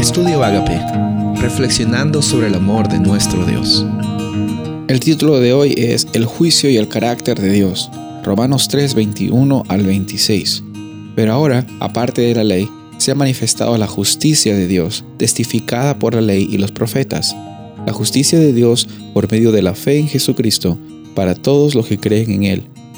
Estudio Agape, reflexionando sobre el amor de nuestro Dios. El título de hoy es El juicio y el carácter de Dios, Romanos 3, 21 al 26. Pero ahora, aparte de la ley, se ha manifestado la justicia de Dios, testificada por la ley y los profetas. La justicia de Dios por medio de la fe en Jesucristo, para todos los que creen en Él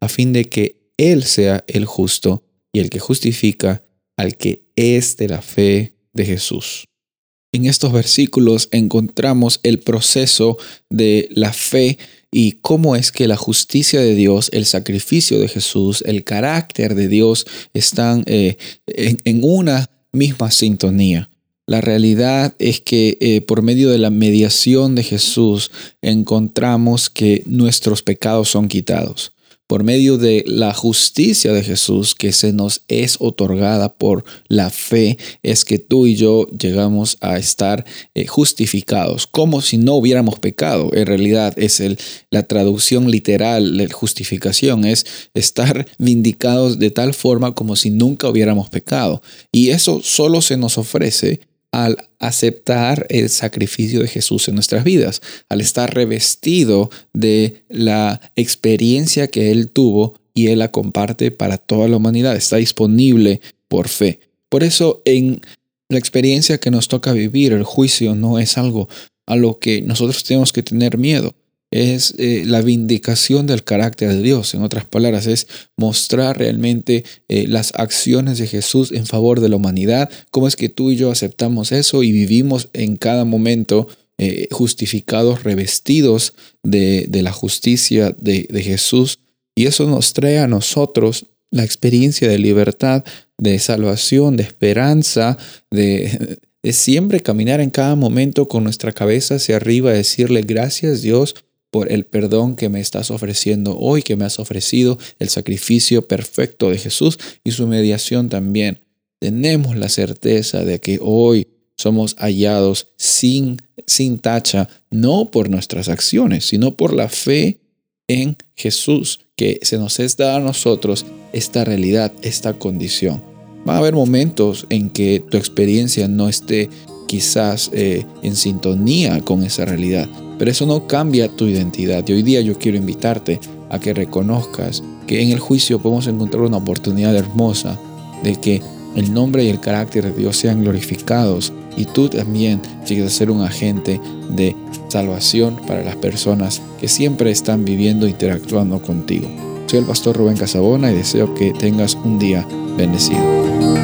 a fin de que Él sea el justo y el que justifica al que es de la fe de Jesús. En estos versículos encontramos el proceso de la fe y cómo es que la justicia de Dios, el sacrificio de Jesús, el carácter de Dios están eh, en, una misma sintonía. La realidad es que eh, por medio de la mediación de Jesús encontramos que nuestros pecados son quitados por medio de la justicia de Jesús que se nos es otorgada por la fe, es que tú y yo llegamos a estar eh, justificados, como si no hubiéramos pecado. En realidad es el, la traducción literal de justificación, es estar vindicados de tal forma como si nunca hubiéramos pecado. Y eso solo se nos ofrece al aceptar el sacrificio de Jesús en nuestras vidas, al estar revestido de la experiencia que Él tuvo y Él la comparte para toda la humanidad, está disponible por fe. Por eso en la experiencia que nos toca vivir, el juicio no es algo a lo que nosotros tenemos que tener miedo es eh, la vindicación del carácter de Dios. En otras palabras, es mostrar realmente eh, las acciones de Jesús en favor de la humanidad, cómo es que tú y yo aceptamos eso y vivimos en cada momento eh, justificados, revestidos de, la justicia de, Jesús. Y eso nos trae a nosotros la experiencia de libertad, de salvación, de esperanza, de, de siempre caminar en cada momento con nuestra cabeza hacia arriba, decirle gracias Dios por el perdón que me estás ofreciendo hoy, que me has ofrecido el sacrificio perfecto de Jesús y su mediación también. Tenemos la certeza de que hoy somos hallados sin, sin tacha, no por nuestras acciones, sino por la fe en Jesús, que se nos es dada a nosotros esta realidad, esta condición. Va a haber momentos en que tu experiencia no esté quizás eh, en sintonía con esa realidad, pero eso no cambia tu identidad. Y hoy día yo quiero invitarte a que reconozcas que en el juicio podemos encontrar una oportunidad hermosa de que el nombre y el carácter de Dios sean glorificados y tú también llegues a ser un agente de salvación para las personas que siempre están viviendo e interactuando contigo. Soy el pastor Rubén Casabona y deseo que tengas un día bendecido.